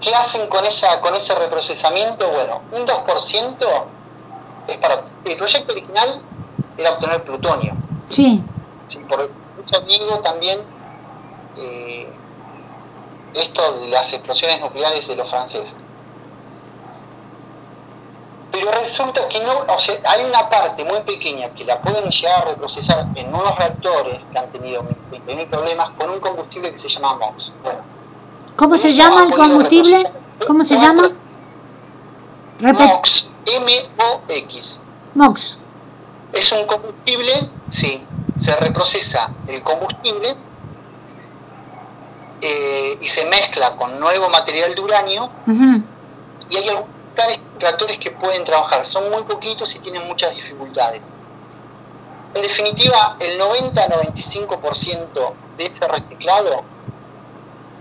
¿Qué hacen con, esa, con ese reprocesamiento? Bueno, un 2% es para... El proyecto original era obtener plutonio. Sí. Sí, por eso digo también eh, esto de las explosiones nucleares de los franceses. Pero resulta que no, o sea, hay una parte muy pequeña que la pueden llegar a reprocesar en unos reactores que han tenido 20.000 problemas con un combustible que se llama MOX. Bueno, ¿Cómo se llama el combustible? ¿Cómo se llama? MOX, M-O-X. MOX. Es un combustible, sí, se reprocesa el combustible eh, y se mezcla con nuevo material de uranio y hay algunos reactores que pueden trabajar, son muy poquitos y tienen muchas dificultades. En definitiva, el 90-95% de ese reciclado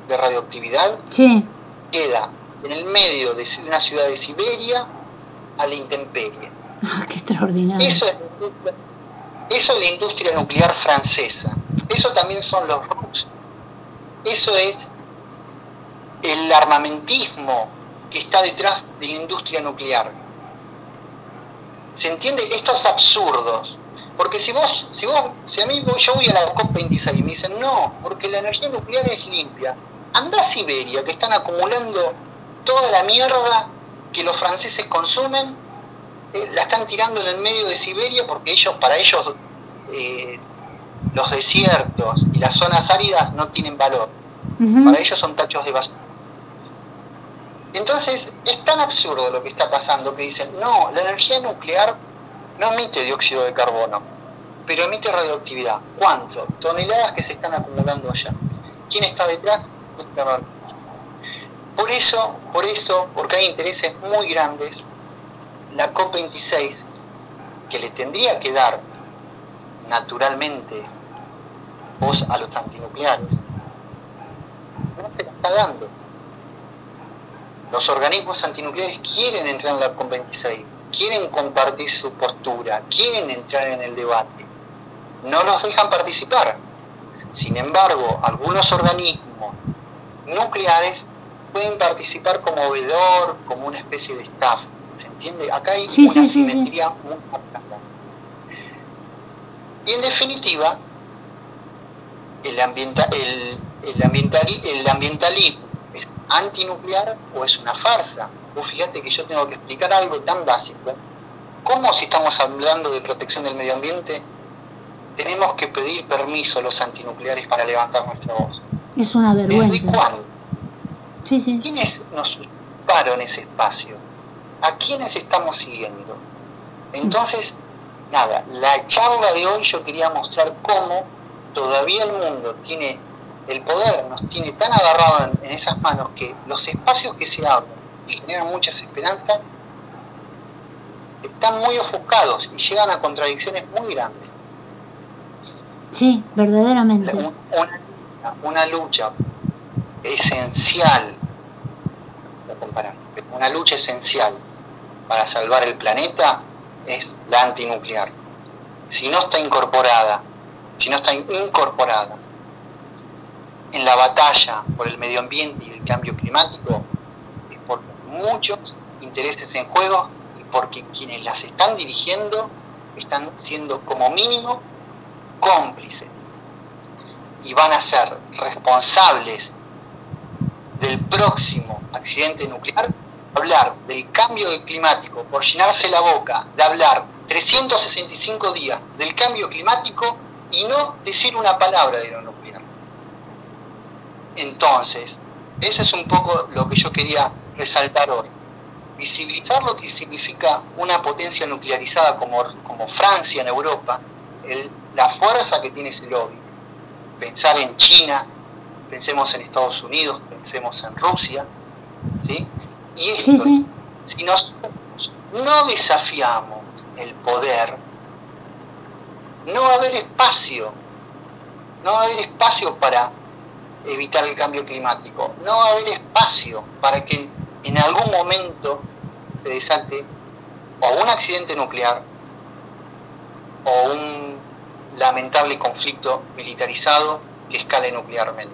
de radioactividad Sí. queda en el medio de una ciudad de Siberia a la intemperie. Ah, qué extraordinario. Eso es, eso es la industria nuclear francesa. Eso también son los RUCs. Eso es el armamentismo que está detrás de la industria nuclear. ¿Se entiende? Estos absurdos. Porque si vos, si vos, si a mí yo voy a la COP26 y me dicen, no, porque la energía nuclear es limpia. Anda a Siberia, que están acumulando toda la mierda que los franceses consumen eh, la están tirando en el medio de Siberia porque ellos, para ellos, eh, los desiertos y las zonas áridas no tienen valor. Para ellos son tachos de basura. Entonces, es tan absurdo lo que está pasando que dicen, no, la energía nuclear no emite dióxido de carbono. pero emite radioactividad. ¿Cuánto? Toneladas que se están acumulando allá. ¿Quién está detrás? Por eso, por eso, porque hay intereses muy grandes, la COP26, que le tendría que dar naturalmente voz a los antinucleares, no se la está dando. Los organismos antinucleares quieren entrar en la COP26, quieren compartir su postura, quieren entrar en el debate. No los dejan participar. Sin embargo, algunos organismos nucleares pueden participar como veedor, como una especie de staff. ¿Se entiende? Acá hay una simetría muy marcada. Y en definitiva, el, ambienta, el, el, ambientalismo es antinuclear o es una farsa. Vos fíjate que yo tengo que explicar algo tan básico. ¿Cómo si estamos hablando de protección del medio ambiente tenemos que pedir permiso a los antinucleares para levantar nuestra voz? Es una vergüenza. ¿Desde cuándo? Sí, sí. ¿Quiénes nos usurparon ese espacio? ¿A quiénes estamos siguiendo? Entonces, nada, la charla de hoy yo quería mostrar cómo todavía el mundo tiene el poder, nos tiene tan agarrado en, esas manos que los espacios que se abren y generan muchas esperanzas están muy ofuscados y llegan a contradicciones muy grandes. Sí, verdaderamente. Una, una lucha esencial, una lucha esencial para salvar el planeta es la antinuclear. Si no está incorporada, si no está incorporada en la batalla por el medio ambiente y el cambio climático, es porque muchos intereses en juego y porque quienes las están dirigiendo están siendo como mínimo cómplices y van a ser responsables del próximo accidente nuclear, hablar del cambio climático por llenarse la boca de hablar 365 días del cambio climático y no decir una palabra de lo nuclear. Entonces, eso es un poco lo que yo quería resaltar hoy. Visibilizar lo que significa una potencia nuclearizada como, como Francia en Europa, la fuerza que tiene ese lobby. Pensar en China, pensemos en Estados Unidos, pensemos en Rusia, ¿sí? Y esto, si nos no desafiamos el poder, no va a haber espacio, no va a haber espacio para evitar el cambio climático, no va a haber espacio para que en algún momento se desate o un accidente nuclear o un lamentable conflicto militarizado que escale nuclearmente.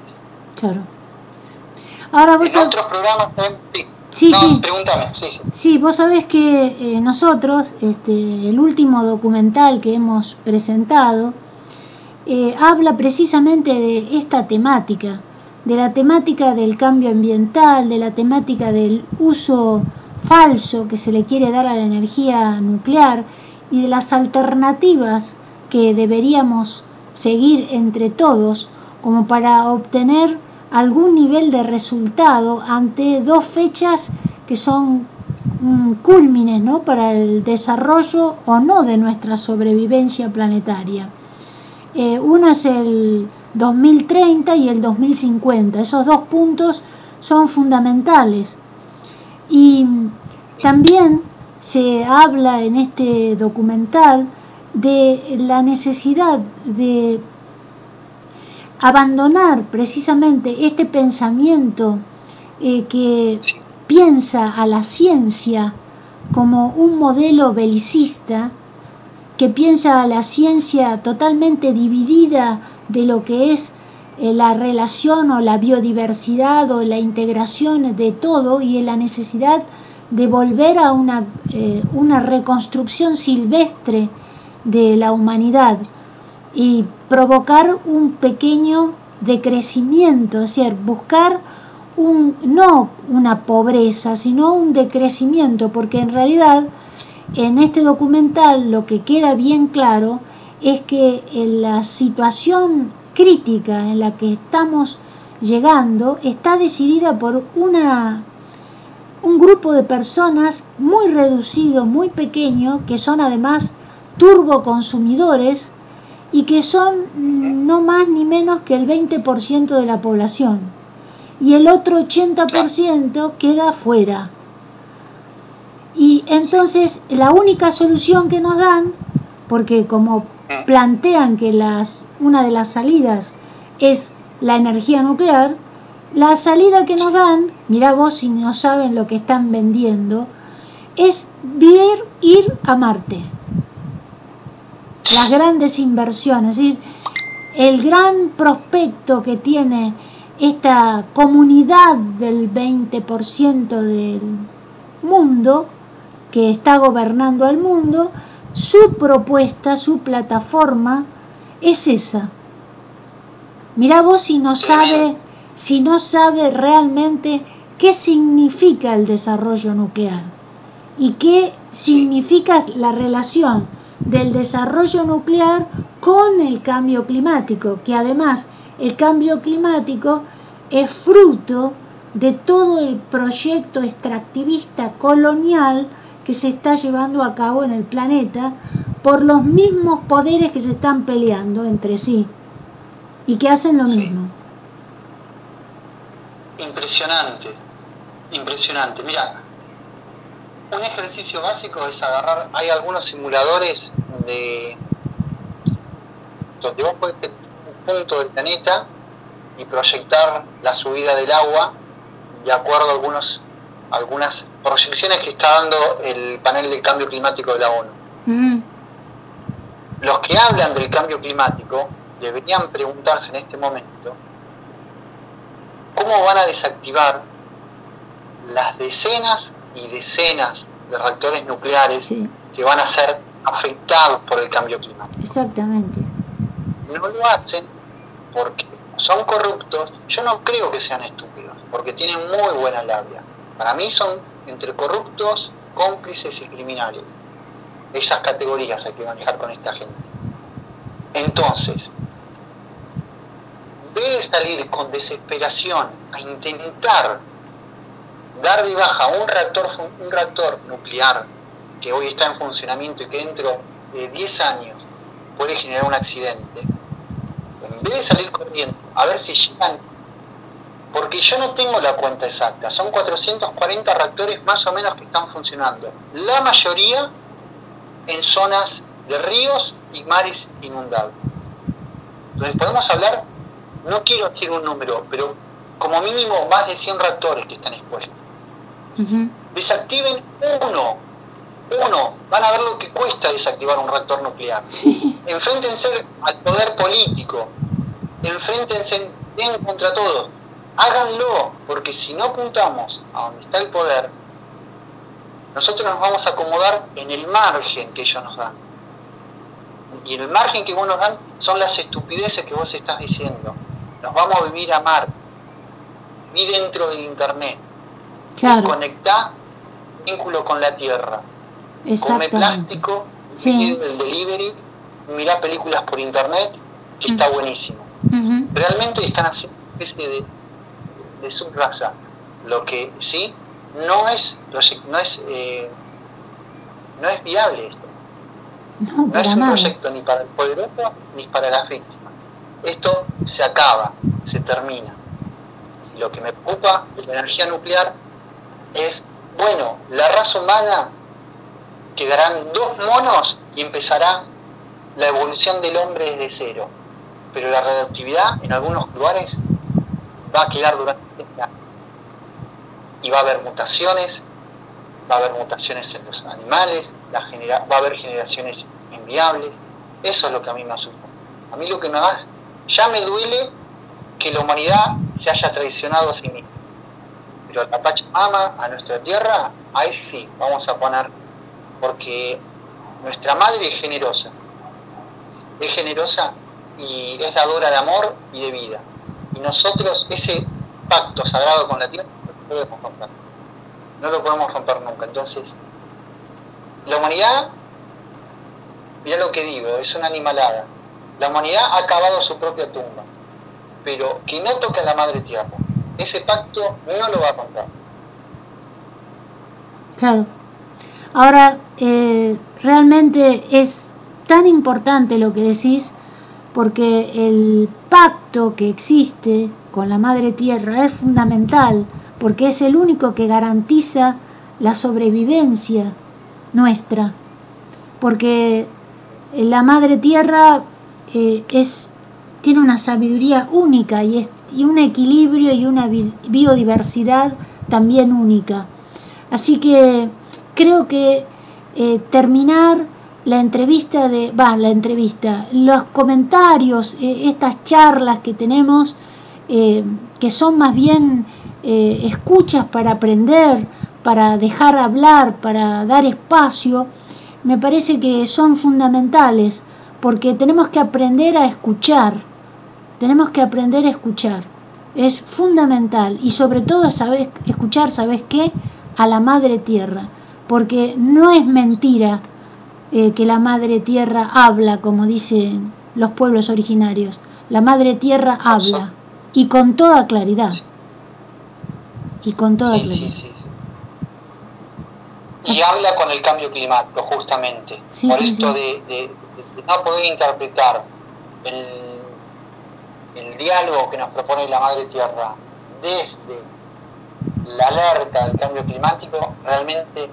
Claro. Ahora vos en otros programas, sí. Sí, sí. Pregúntame, sí, sí. Sí, vos sabés que eh, nosotros, este, el último documental que hemos presentado, eh, habla precisamente de esta temática, de la temática del cambio ambiental, de la temática del uso falso que se le quiere dar a la energía nuclear y de las alternativas que deberíamos seguir entre todos como para obtener algún nivel de resultado ante dos fechas que son mm, cúlmines ¿no? para el desarrollo o no de nuestra sobrevivencia planetaria. Eh, una es el 2030 y el 2050. Esos dos puntos son fundamentales. Y también se habla en este documental de la necesidad de abandonar precisamente este pensamiento eh, que piensa a la ciencia como un modelo belicista, que piensa a la ciencia totalmente dividida de lo que es eh, la relación o la biodiversidad o la integración de todo y en la necesidad de volver a una, eh, una reconstrucción silvestre de la humanidad y provocar un pequeño decrecimiento, es decir, buscar un, no una pobreza, sino un decrecimiento, porque en realidad en este documental lo que queda bien claro es que en la situación crítica en la que estamos llegando está decidida por una un grupo de personas muy reducido, muy pequeño, que son además turboconsumidores y que son no más ni menos que el 20% de la población. Y el otro 80% queda fuera. Y entonces la única solución que nos dan, porque como plantean que las, una de las salidas es la energía nuclear, la salida que nos dan, mira vos si no saben lo que están vendiendo, es ir, ir a Marte. Las grandes inversiones, es decir, el gran prospecto que tiene esta comunidad del 20% del mundo que está gobernando al mundo, su propuesta, su plataforma es esa. Mira vos si no sabe, si no sabe realmente qué significa el desarrollo nuclear y qué significa la relación del desarrollo nuclear con el cambio climático, que además el cambio climático es fruto de todo el proyecto extractivista colonial que se está llevando a cabo en el planeta por los mismos poderes que se están peleando entre sí y que hacen lo mismo. Impresionante, impresionante. Mira, un ejercicio básico es agarrar, hay algunos simuladores de donde vos podés ser un punto del planeta y proyectar la subida del agua de acuerdo a algunos algunas proyecciones que está dando el panel de cambio climático de la ONU. Mm. Los que hablan del cambio climático deberían preguntarse en este momento cómo van a desactivar las decenas y decenas de reactores nucleares que van a ser afectados por el cambio climático. Exactamente. No lo hacen porque son corruptos. Yo no creo que sean estúpidos, porque tienen muy buena labia. Para mí son entre corruptos, cómplices y criminales. Esas categorías hay que manejar con esta gente. Entonces, en vez de salir con desesperación a intentar dar de baja un reactor, un reactor nuclear que hoy está en funcionamiento y que dentro de 10 años puede generar un accidente, en vez de salir corriendo a ver si llegan porque yo no tengo la cuenta exacta, son 440 reactores más o menos que están funcionando, la mayoría en zonas de ríos y mares inundables. Entonces podemos hablar, no quiero decir un número, pero como mínimo más de 100 reactores que están expuestos. Desactiven uno, uno, van a ver lo que cuesta desactivar un reactor nuclear. Enfréntense al poder político, enfréntense en contra todos háganlo, porque si no apuntamos a donde está el poder, nosotros nos vamos a acomodar en el margen que ellos nos dan. Y en el margen que vos nos dan son las estupideces que vos estás diciendo. Nos vamos a vivir a mar, ni dentro del internet. Claro. Conectá vínculo con la tierra. Come plástico, sí. el delivery, mirá películas por internet, que está buenísimo. Realmente están haciendo una especie de de subraza. Lo que sí no es, no es, eh, no es viable esto. No, es un proyecto ni para el poderoso ni para las víctimas. Esto se acaba, se termina. Lo que me preocupa de la energía nuclear es, bueno, la raza humana quedarán dos monos y empezará la evolución del hombre desde cero. Pero la radioactividad en algunos lugares va a quedar durante y va a haber mutaciones, va a haber mutaciones en los animales, genera, va a haber generaciones enviables. Eso es lo que a mí me asusta. A mí lo que me da, ya me duele que la humanidad se haya traicionado a sí misma. La Pachamama, a nuestra tierra, ahí sí, vamos a poner, porque nuestra madre es generosa. Es generosa y es dadora de amor y de vida. Y nosotros, ese pacto sagrado con la tierra, no lo podemos romper. No lo podemos romper nunca. Entonces, la humanidad, mira lo que digo, es una animalada. La humanidad ha acabado su propia tumba, pero que no toque a la madre tierra. Ese pacto no lo va a romper. Claro. Ahora, eh, realmente es tan importante lo que decís, porque el pacto que existe con la Madre Tierra es fundamental, porque es el único que garantiza la sobrevivencia nuestra, porque la Madre Tierra eh, es, tiene una sabiduría única y, y un equilibrio y una biodiversidad también única. Así que creo que eh, terminar la entrevista de, va, la entrevista, los comentarios, eh, estas charlas que tenemos, eh, que son más bien escuchas para aprender, para dejar hablar, para dar espacio, me parece que son fundamentales, porque tenemos que aprender a escuchar, tenemos que aprender a escuchar, es fundamental, y sobre todo sabes, escuchar, ¿sabes qué? A la Madre Tierra porque no es mentira eh, que la Madre Tierra habla, como dicen los pueblos originarios. La Madre Tierra habla y con toda claridad. Y con toda claridad. Sí, sí, y habla con el cambio climático, justamente. Por esto de, de, no poder interpretar el, el diálogo que nos propone la Madre Tierra desde la alerta del cambio climático, realmente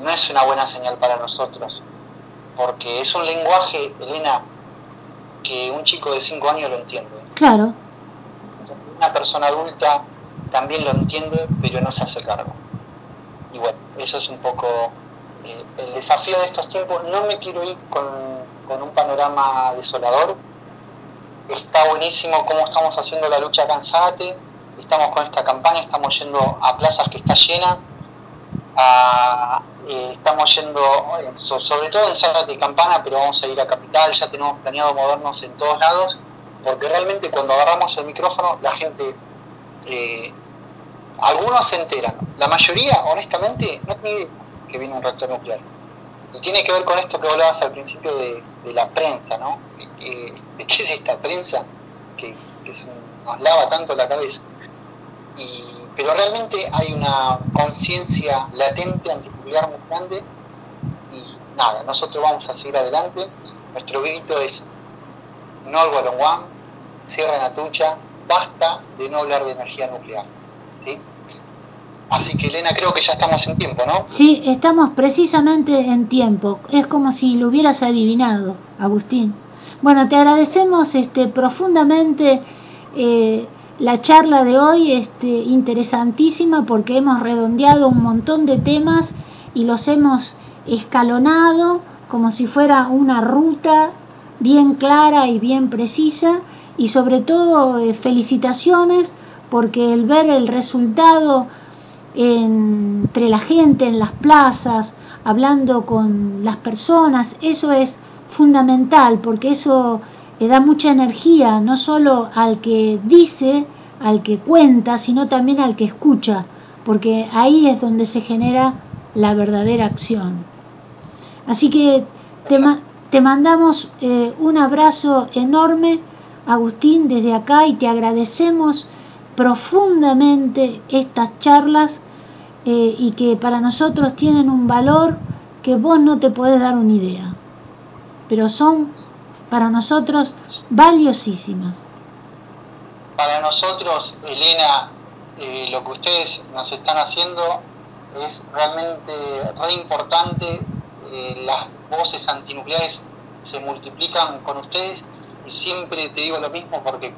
no es una buena señal para nosotros, porque es un lenguaje, Elena, que un chico de 5 años lo entiende. Claro. Una persona adulta también lo entiende, pero no se hace cargo. Y bueno, eso es un poco eh, el desafío de estos tiempos. No me quiero ir con, con un panorama desolador. Está buenísimo cómo estamos haciendo la lucha cansate. Estamos con esta campaña, estamos yendo a plazas que está llena eh, estamos yendo, sobre todo en Zárate y Campana, pero vamos a ir a Capital, ya tenemos planeado movernos en todos lados, porque realmente cuando agarramos el micrófono la gente, eh, algunos se enteran, la mayoría honestamente no tiene que viene un reactor nuclear. Y tiene que ver con esto que hablabas al principio de, la prensa, ¿no? ¿De, qué es esta prensa que, nos lava tanto la cabeza? Pero realmente hay una conciencia latente antinuclear muy grande y nada, nosotros vamos a seguir adelante. Nuestro grito es no al Gualonguán, cierren la tucha, basta de no hablar de energía nuclear. ¿sí? Así que Elena, creo que ya estamos en tiempo, ¿no? Sí, estamos precisamente en tiempo. Es como si lo hubieras adivinado, Agustín. Bueno, te agradecemos este, profundamente eh, la charla de hoy este, interesantísima porque hemos redondeado un montón de temas y los hemos escalonado como si fuera una ruta bien clara y bien precisa y sobre todo eh, felicitaciones porque el ver el resultado entre la gente en las plazas, hablando con las personas, eso es fundamental porque eso le da mucha energía, no solo al que dice, al que cuenta, sino también al que escucha, porque ahí es donde se genera la verdadera acción. Así que te, te mandamos eh, un abrazo enorme, Agustín, desde acá y te agradecemos profundamente estas charlas eh, y que para nosotros tienen un valor que vos no te podés dar una idea, pero son para nosotros valiosísimas. Para nosotros, Elena, eh, lo que ustedes nos están haciendo es realmente re importante. Eh, las voces antinucleares se multiplican con ustedes y siempre te digo lo mismo porque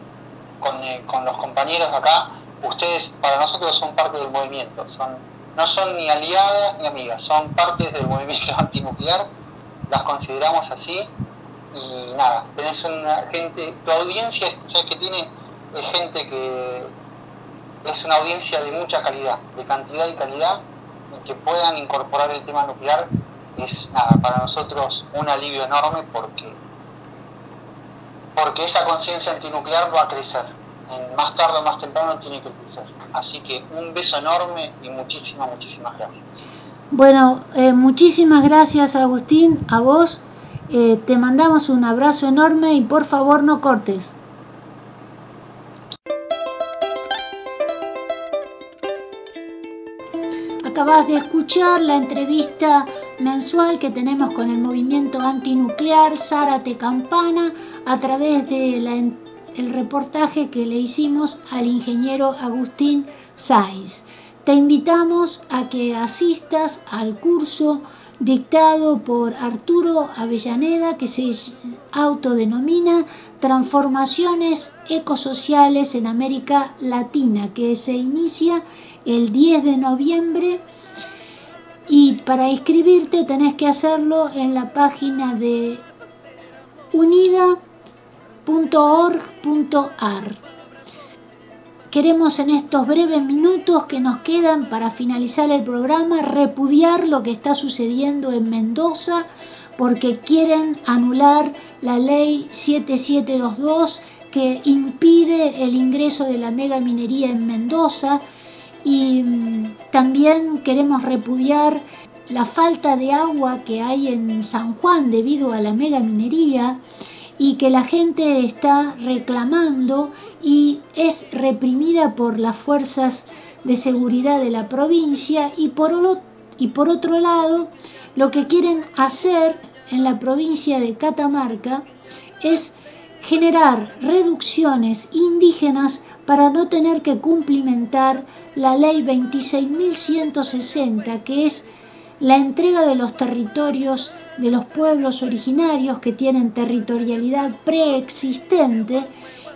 con, eh, con los compañeros acá, ustedes para nosotros son parte del movimiento, son, no son ni aliadas ni amigas, son partes del movimiento antinuclear, las consideramos así y nada, tenés una gente, tu audiencia, ¿sabes que tiene? Es gente que es una audiencia de mucha calidad, de cantidad y calidad, y que puedan incorporar el tema nuclear es nada, para nosotros un alivio enorme porque, porque esa conciencia antinuclear va a crecer. Más tarde o más temprano tiene que crecer. Así que un beso enorme y muchísimas, muchísimas gracias. Bueno, eh, muchísimas gracias Agustín, a vos eh, te mandamos un abrazo enorme y por favor no cortes. acabas de escuchar la entrevista mensual que tenemos con el movimiento antinuclear Zárate Campana a través del reportaje que le hicimos al ingeniero Agustín Sáiz. Te invitamos a que asistas al curso dictado por Arturo Avellaneda que se autodenomina Transformaciones Ecosociales en América Latina, que se inicia el 10 de noviembre y para inscribirte tenés que hacerlo en la página de unida.org.ar. Queremos en estos breves minutos que nos quedan para finalizar el programa repudiar lo que está sucediendo en Mendoza porque quieren anular la ley 7722 que impide el ingreso de la mega minería en Mendoza y mm, también queremos repudiar la falta de agua que hay en San Juan debido a la mega minería y que la gente está reclamando y es reprimida por las fuerzas de seguridad de la provincia y por, y por otro lado lo que quieren hacer en la provincia de Catamarca es generar reducciones indígenas para no tener que cumplimentar la ley 26.160 que es la entrega de los territorios de los pueblos originarios que tienen territorialidad preexistente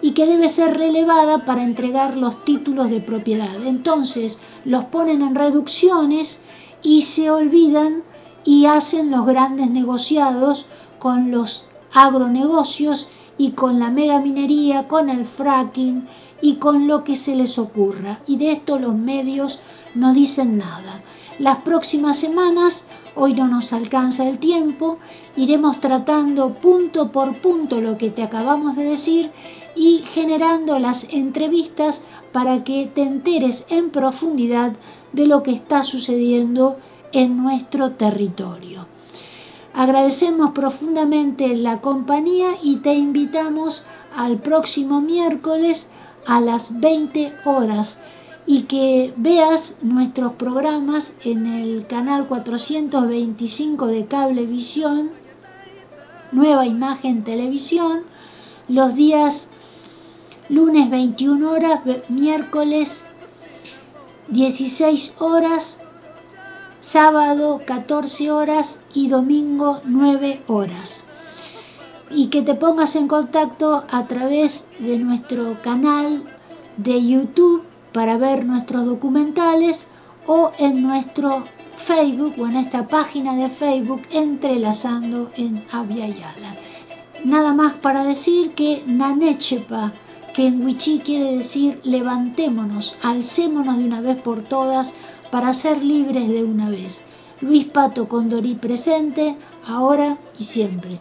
y que debe ser relevada para entregar los títulos de propiedad. Entonces los ponen en reducciones y se olvidan y hacen los grandes negociados con los agronegocios y con la megaminería, con el fracking y con lo que se les ocurra. Y de esto los medios no dicen nada. Las próximas semanas, hoy no nos alcanza el tiempo, iremos tratando punto por punto lo que te acabamos de decir y generando las entrevistas para que te enteres en profundidad de lo que está sucediendo en nuestro territorio. Agradecemos profundamente la compañía y te invitamos al próximo miércoles a las 20 horas y que veas nuestros programas en el canal 425 de Cablevisión, Nueva Imagen Televisión, los días lunes 21 horas, miércoles 16 horas, sábado 14 horas y domingo 9 horas. Y que te pongas en contacto a través de nuestro canal de YouTube para ver nuestros documentales o en nuestro Facebook o en esta página de Facebook entrelazando en Avia Yala. Nada más para decir que Nanechepa, que en Wichí quiere decir levantémonos, alcémonos de una vez por todas para ser libres de una vez. Luis Pato Condorí presente, ahora y siempre.